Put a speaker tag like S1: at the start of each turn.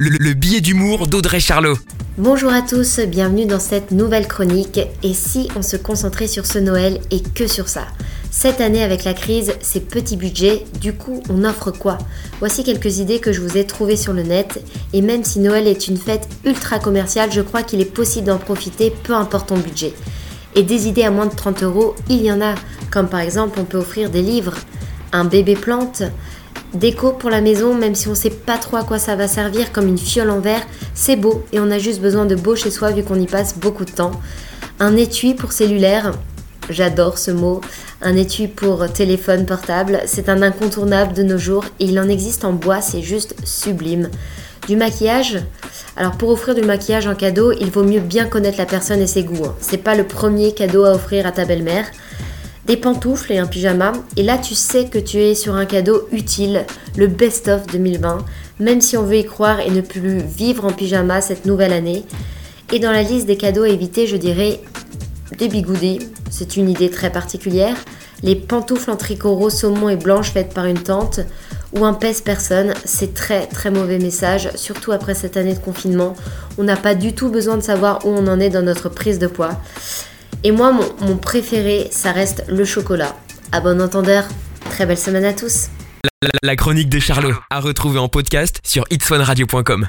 S1: le, le billet d'humour d'Audrey Charlot.
S2: Bonjour à tous, bienvenue dans cette nouvelle chronique. Et si on se concentrait sur ce Noël et que sur ça? Cette année avec la crise, c'est petit budget, du coup on offre quoi? Voici quelques idées que je vous ai trouvées sur le net. Et même si Noël est une fête ultra commerciale, je crois qu'il est possible d'en profiter peu importe ton budget. Et des idées à moins de 30 euros, il y en a. Comme par exemple on peut offrir des livres, un bébé plante, Déco pour la maison, même si on sait pas trop à quoi ça va servir, comme une fiole en verre, c'est beau et on a juste besoin de beau chez soi vu qu'on y passe beaucoup de temps. Un étui pour cellulaire, j'adore ce mot. Un étui pour téléphone portable, c'est un incontournable de nos jours et il en existe en bois, c'est juste sublime. Du maquillage, alors pour offrir du maquillage en cadeau, il vaut mieux bien connaître la personne et ses goûts. hein. C'est pas le premier cadeau à offrir à ta belle-mère des pantoufles et un pyjama. Et là, tu sais que tu es sur un cadeau utile, le best-of 2020, même si on veut y croire et ne plus vivre en pyjama cette nouvelle année. Et dans la liste des cadeaux à éviter, je dirais des bigoudis, c'est une idée très particulière, les pantoufles en tricot rose saumon et blanche faites par une tante, ou un pèse-personne, c'est très très mauvais message, surtout après cette année de confinement. On n'a pas du tout besoin de savoir où on en est dans notre prise de poids. Et moi, mon, préféré, ça reste le chocolat. À bon entendeur, très belle semaine à tous.
S1: La, chronique de Charlot, à retrouver en podcast sur itswanradio.com.